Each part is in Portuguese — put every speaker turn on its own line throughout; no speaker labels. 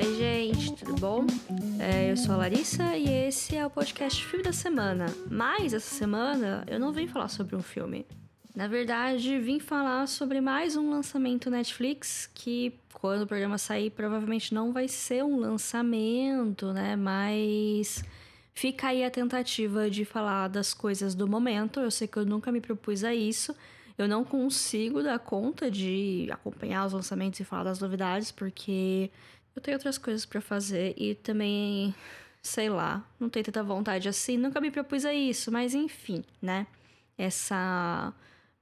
Oi, gente, tudo bom? É, eu sou a Larissa e esse é o podcast Filme da Semana. Mas essa semana eu não vim falar sobre um filme. Na verdade, vim falar sobre mais um lançamento Netflix que, quando o programa sair, provavelmente não vai ser um lançamento, né? Mas fica aí a tentativa de falar das coisas do momento. Eu sei que eu nunca me propus a isso. Eu não consigo dar conta de acompanhar os lançamentos e falar das novidades, porque eu tenho outras coisas para fazer e também, sei lá, não tenho tanta vontade assim. Nunca me propus a isso, mas enfim, né? Essa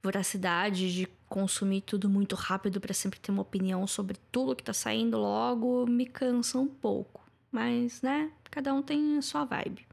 voracidade de consumir tudo muito rápido para sempre ter uma opinião sobre tudo que tá saindo logo me cansa um pouco. Mas, né, cada um tem a sua vibe.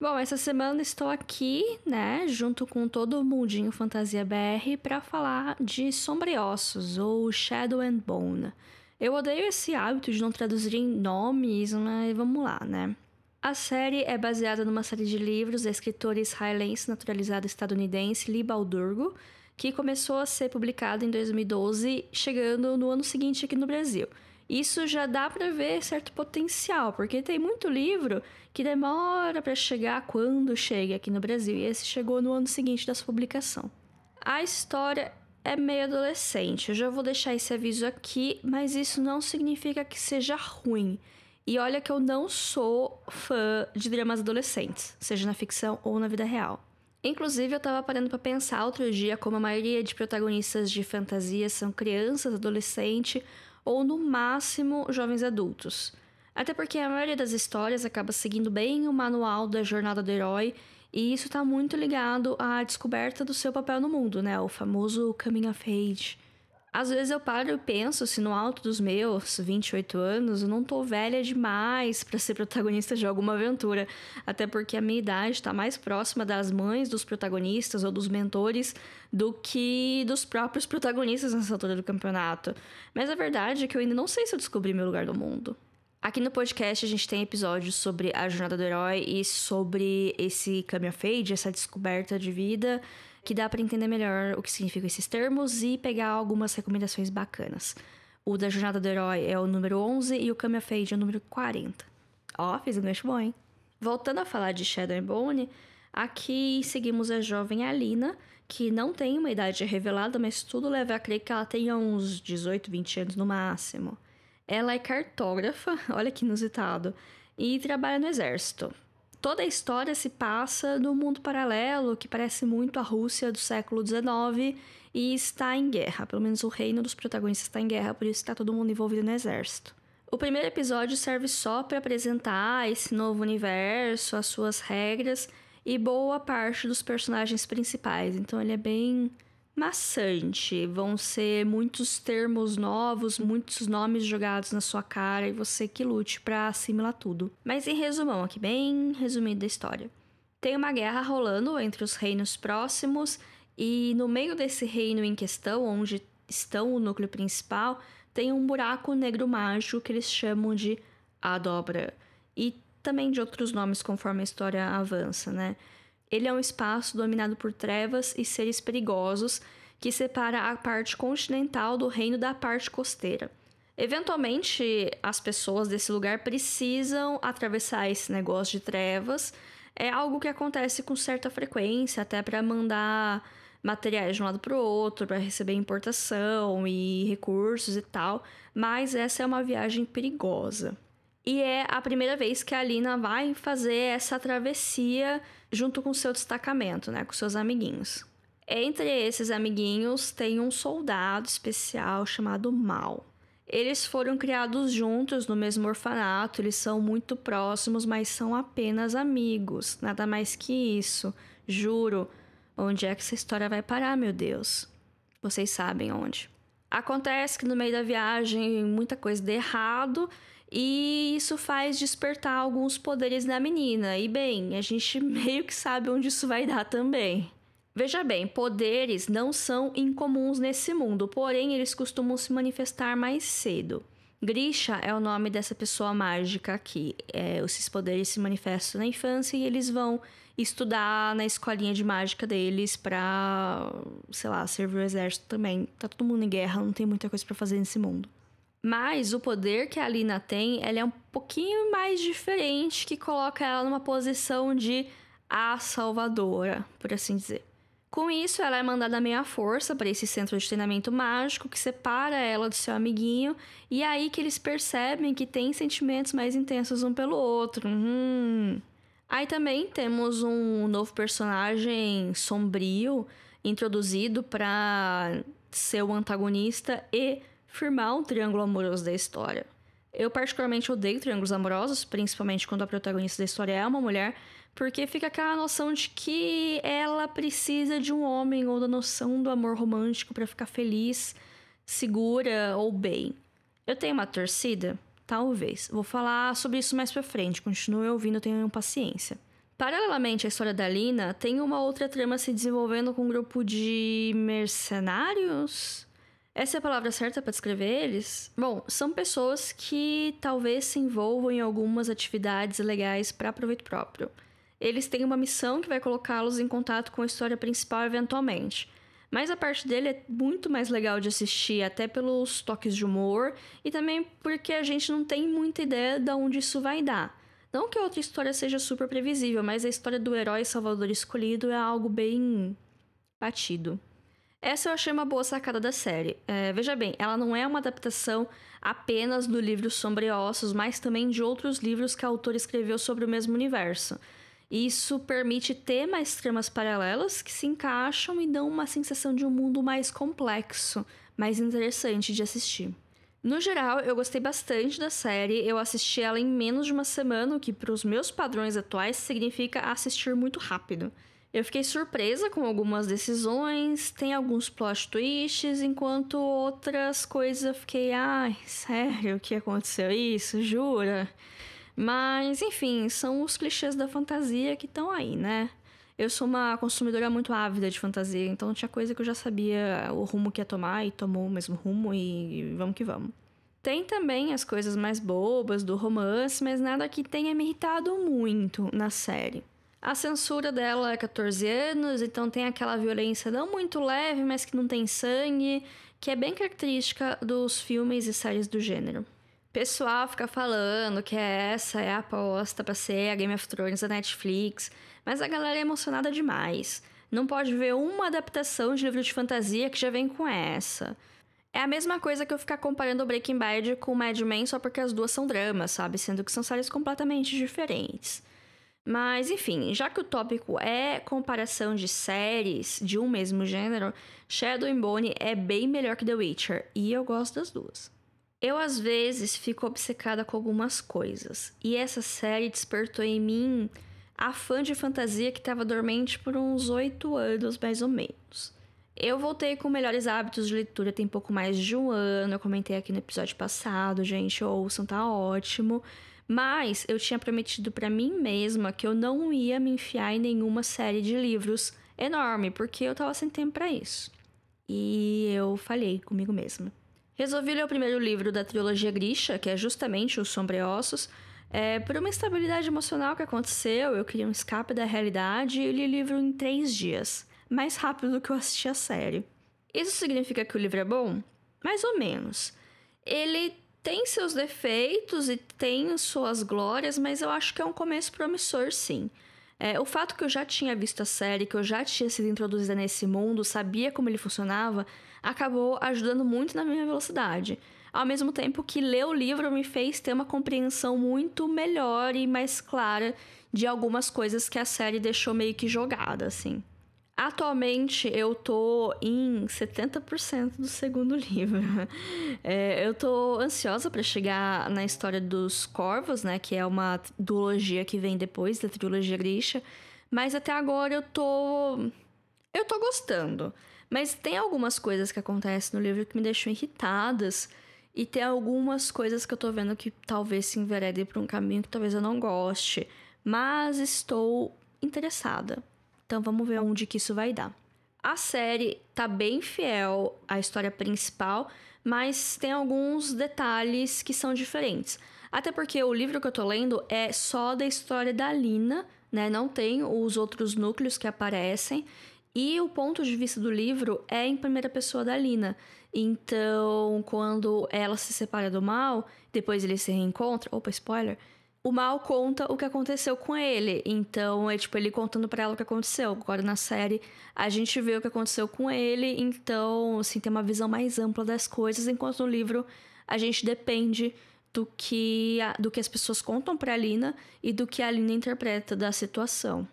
Bom, essa semana estou aqui, né, junto com todo o mundinho Fantasia BR para falar de Sombriossos ou Shadow and Bone. Eu odeio esse hábito de não traduzir em nomes, mas vamos lá, né? A série é baseada numa série de livros da escritora israelense naturalizada estadunidense Lee Baldurgo, que começou a ser publicada em 2012, chegando no ano seguinte aqui no Brasil. Isso já dá para ver certo potencial, porque tem muito livro que demora para chegar quando chega aqui no Brasil, e esse chegou no ano seguinte da sua publicação. A história é meio adolescente. Eu já vou deixar esse aviso aqui, mas isso não significa que seja ruim. E olha que eu não sou fã de dramas adolescentes, seja na ficção ou na vida real. Inclusive, eu tava parando para pensar outro dia como a maioria de protagonistas de fantasia são crianças, adolescentes ou no máximo jovens adultos. Até porque a maioria das histórias acaba seguindo bem o manual da jornada do herói e isso está muito ligado à descoberta do seu papel no mundo, né? O famoso coming of age. Às vezes eu paro e penso se no alto dos meus 28 anos eu não tô velha demais para ser protagonista de alguma aventura, até porque a minha idade está mais próxima das mães dos protagonistas ou dos mentores do que dos próprios protagonistas nessa altura do campeonato. Mas a verdade é que eu ainda não sei se eu descobri meu lugar no mundo. Aqui no podcast a gente tem episódios sobre a jornada do herói e sobre esse coming of age, essa descoberta de vida, que dá para entender melhor o que significam esses termos e pegar algumas recomendações bacanas. O da jornada do herói é o número 11 e o coming of age é o número 40. Ó, fiz um gancho bom, hein? Voltando a falar de Shadow and Bone, aqui seguimos a jovem Alina, que não tem uma idade revelada, mas tudo leva a crer que ela tenha uns 18, 20 anos no máximo. Ela é cartógrafa, olha que inusitado, e trabalha no exército. Toda a história se passa no mundo paralelo que parece muito a Rússia do século XIX e está em guerra. Pelo menos o reino dos protagonistas está em guerra, por isso está todo mundo envolvido no exército. O primeiro episódio serve só para apresentar esse novo universo, as suas regras e boa parte dos personagens principais. Então ele é bem maçante. Vão ser muitos termos novos, muitos nomes jogados na sua cara e você que lute para assimilar tudo. Mas em resumão, aqui bem resumido a história. Tem uma guerra rolando entre os reinos próximos e no meio desse reino em questão, onde estão o núcleo principal, tem um buraco negro mágico que eles chamam de a dobra e também de outros nomes conforme a história avança, né? Ele é um espaço dominado por trevas e seres perigosos que separa a parte continental do reino da parte costeira. Eventualmente, as pessoas desse lugar precisam atravessar esse negócio de trevas. É algo que acontece com certa frequência, até para mandar materiais de um lado para o outro, para receber importação e recursos e tal. Mas essa é uma viagem perigosa. E é a primeira vez que a Alina vai fazer essa travessia junto com seu destacamento, né, com seus amiguinhos. Entre esses amiguinhos tem um soldado especial chamado Mal. Eles foram criados juntos no mesmo orfanato, eles são muito próximos, mas são apenas amigos, nada mais que isso. Juro. Onde é que essa história vai parar, meu Deus? Vocês sabem onde. Acontece que no meio da viagem muita coisa dá errado e isso faz despertar alguns poderes na menina. E bem, a gente meio que sabe onde isso vai dar também. Veja bem, poderes não são incomuns nesse mundo, porém eles costumam se manifestar mais cedo. Grisha é o nome dessa pessoa mágica aqui. É, esses poderes se manifestam na infância e eles vão estudar na escolinha de mágica deles pra, sei lá, servir o exército também. Tá todo mundo em guerra, não tem muita coisa para fazer nesse mundo. Mas o poder que a Lina tem, ela é um pouquinho mais diferente, que coloca ela numa posição de a salvadora, por assim dizer. Com isso, ela é mandada meio à força para esse centro de treinamento mágico que separa ela do seu amiguinho, e é aí que eles percebem que tem sentimentos mais intensos um pelo outro. Hum. Aí também temos um novo personagem sombrio introduzido para ser o antagonista e firmar um triângulo amoroso da história. Eu particularmente odeio triângulos amorosos, principalmente quando a protagonista da história é uma mulher, porque fica aquela noção de que ela precisa de um homem ou da noção do amor romântico para ficar feliz, segura ou bem. Eu tenho uma torcida? Talvez. Vou falar sobre isso mais pra frente. Continue ouvindo, tenham paciência. Paralelamente à história da Lina, tem uma outra trama se desenvolvendo com um grupo de mercenários? Essa é a palavra certa para descrever eles? Bom, são pessoas que talvez se envolvam em algumas atividades legais para proveito próprio eles têm uma missão que vai colocá-los em contato com a história principal eventualmente. Mas a parte dele é muito mais legal de assistir, até pelos toques de humor e também porque a gente não tem muita ideia de onde isso vai dar. Não que a outra história seja super previsível, mas a história do herói salvador escolhido é algo bem batido. Essa eu achei uma boa sacada da série. É, veja bem, ela não é uma adaptação apenas do livro Ossos, mas também de outros livros que a autora escreveu sobre o mesmo universo. Isso permite ter mais tramas paralelas que se encaixam e dão uma sensação de um mundo mais complexo, mais interessante de assistir. No geral, eu gostei bastante da série. Eu assisti ela em menos de uma semana, o que para os meus padrões atuais significa assistir muito rápido. Eu fiquei surpresa com algumas decisões, tem alguns plot twists, enquanto outras coisas eu fiquei, ai, sério que aconteceu isso? Jura? Mas, enfim, são os clichês da fantasia que estão aí, né? Eu sou uma consumidora muito ávida de fantasia, então tinha coisa que eu já sabia o rumo que ia tomar e tomou o mesmo rumo e vamos que vamos. Tem também as coisas mais bobas do romance, mas nada que tenha me irritado muito na série. A censura dela é 14 anos, então tem aquela violência não muito leve, mas que não tem sangue, que é bem característica dos filmes e séries do gênero pessoal fica falando que essa é a aposta para ser a Game of Thrones da Netflix, mas a galera é emocionada demais. Não pode ver uma adaptação de livro de fantasia que já vem com essa. É a mesma coisa que eu ficar comparando Breaking Bad com Mad Men só porque as duas são dramas, sabe? Sendo que são séries completamente diferentes. Mas, enfim, já que o tópico é comparação de séries de um mesmo gênero, Shadow and Bone é bem melhor que The Witcher, e eu gosto das duas. Eu às vezes fico obcecada com algumas coisas, e essa série despertou em mim a fã de fantasia que estava dormente por uns oito anos, mais ou menos. Eu voltei com melhores hábitos de leitura tem pouco mais de um ano, eu comentei aqui no episódio passado, gente, ouçam, tá ótimo. Mas eu tinha prometido para mim mesma que eu não ia me enfiar em nenhuma série de livros enorme, porque eu tava sem tempo para isso. E eu falhei comigo mesma. Resolvi ler o primeiro livro da trilogia Grisha, que é justamente Os Sombreossos. É, por uma instabilidade emocional que aconteceu, eu queria um escape da realidade e li o livro em três dias, mais rápido do que eu assisti a série. Isso significa que o livro é bom? Mais ou menos. Ele tem seus defeitos e tem suas glórias, mas eu acho que é um começo promissor, sim. É, o fato que eu já tinha visto a série, que eu já tinha sido introduzida nesse mundo, sabia como ele funcionava, acabou ajudando muito na minha velocidade. Ao mesmo tempo que ler o livro me fez ter uma compreensão muito melhor e mais clara de algumas coisas que a série deixou meio que jogada, assim. Atualmente eu tô em 70% do segundo livro. É, eu tô ansiosa para chegar na história dos corvos, né? Que é uma duologia que vem depois da trilogia Grisha. Mas até agora eu tô. Eu tô gostando. Mas tem algumas coisas que acontecem no livro que me deixam irritadas. E tem algumas coisas que eu tô vendo que talvez se enveredem por um caminho que talvez eu não goste. Mas estou interessada. Então vamos ver onde que isso vai dar. A série tá bem fiel à história principal, mas tem alguns detalhes que são diferentes. Até porque o livro que eu tô lendo é só da história da Lina, né? Não tem os outros núcleos que aparecem. E o ponto de vista do livro é em primeira pessoa da Lina. Então, quando ela se separa do mal, depois ele se reencontra, opa, spoiler, o mal conta o que aconteceu com ele. Então, é tipo ele contando para ela o que aconteceu. Agora na série, a gente vê o que aconteceu com ele, então, assim, tem uma visão mais ampla das coisas, enquanto no livro a gente depende do que, do que as pessoas contam pra Lina e do que a Lina interpreta da situação.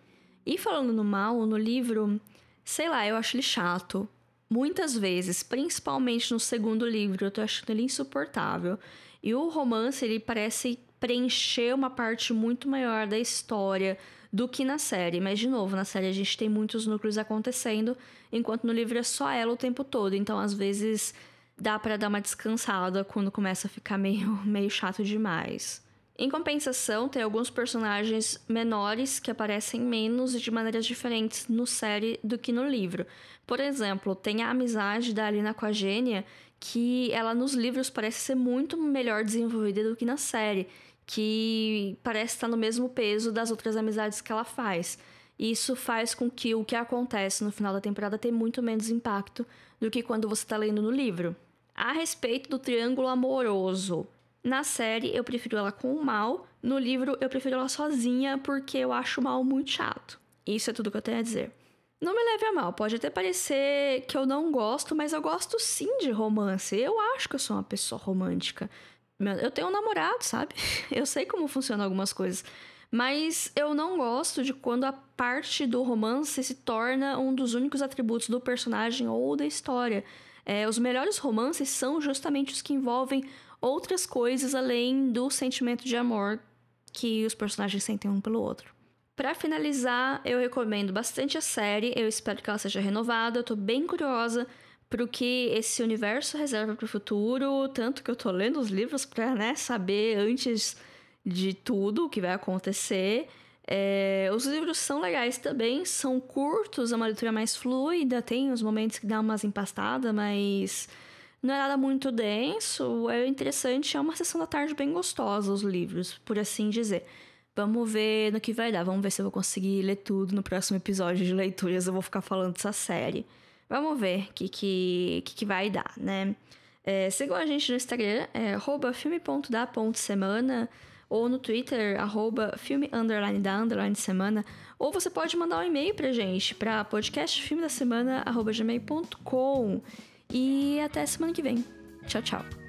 E falando no mal, no livro, sei lá, eu acho ele chato. Muitas vezes, principalmente no segundo livro, eu tô achando ele insuportável. E o romance, ele parece preencher uma parte muito maior da história do que na série. Mas, de novo, na série a gente tem muitos núcleos acontecendo, enquanto no livro é só ela o tempo todo. Então, às vezes, dá para dar uma descansada quando começa a ficar meio, meio chato demais. Em compensação, tem alguns personagens menores que aparecem menos e de maneiras diferentes no série do que no livro. Por exemplo, tem a amizade da Alina com a Gênia, que ela nos livros parece ser muito melhor desenvolvida do que na série, que parece estar no mesmo peso das outras amizades que ela faz. Isso faz com que o que acontece no final da temporada tenha muito menos impacto do que quando você está lendo no livro. A respeito do triângulo amoroso, na série eu prefiro ela com o mal, no livro eu prefiro ela sozinha porque eu acho o mal muito chato. Isso é tudo que eu tenho a dizer. Não me leve a mal, pode até parecer que eu não gosto, mas eu gosto sim de romance. Eu acho que eu sou uma pessoa romântica. Eu tenho um namorado, sabe? Eu sei como funcionam algumas coisas. Mas eu não gosto de quando a parte do romance se torna um dos únicos atributos do personagem ou da história. É, os melhores romances são justamente os que envolvem outras coisas além do sentimento de amor que os personagens sentem um pelo outro. Para finalizar, eu recomendo bastante a série, eu espero que ela seja renovada, eu tô bem curiosa pro que esse universo reserva para o futuro, tanto que eu tô lendo os livros para né, saber antes de tudo o que vai acontecer. É, os livros são legais também, são curtos, é uma leitura mais fluida, tem os momentos que dá umas empastadas, mas não é nada muito denso, é interessante, é uma sessão da tarde bem gostosa os livros, por assim dizer. Vamos ver no que vai dar, vamos ver se eu vou conseguir ler tudo no próximo episódio de leituras, eu vou ficar falando dessa série. Vamos ver o que, que, que, que vai dar, né? É, sigam a gente no Instagram, é filme.da.semana ou no Twitter, arroba filme underline da underline semana, ou você pode mandar um e-mail pra gente, pra podcastfilmedasemana, arroba gmail.com. E até semana que vem. Tchau, tchau.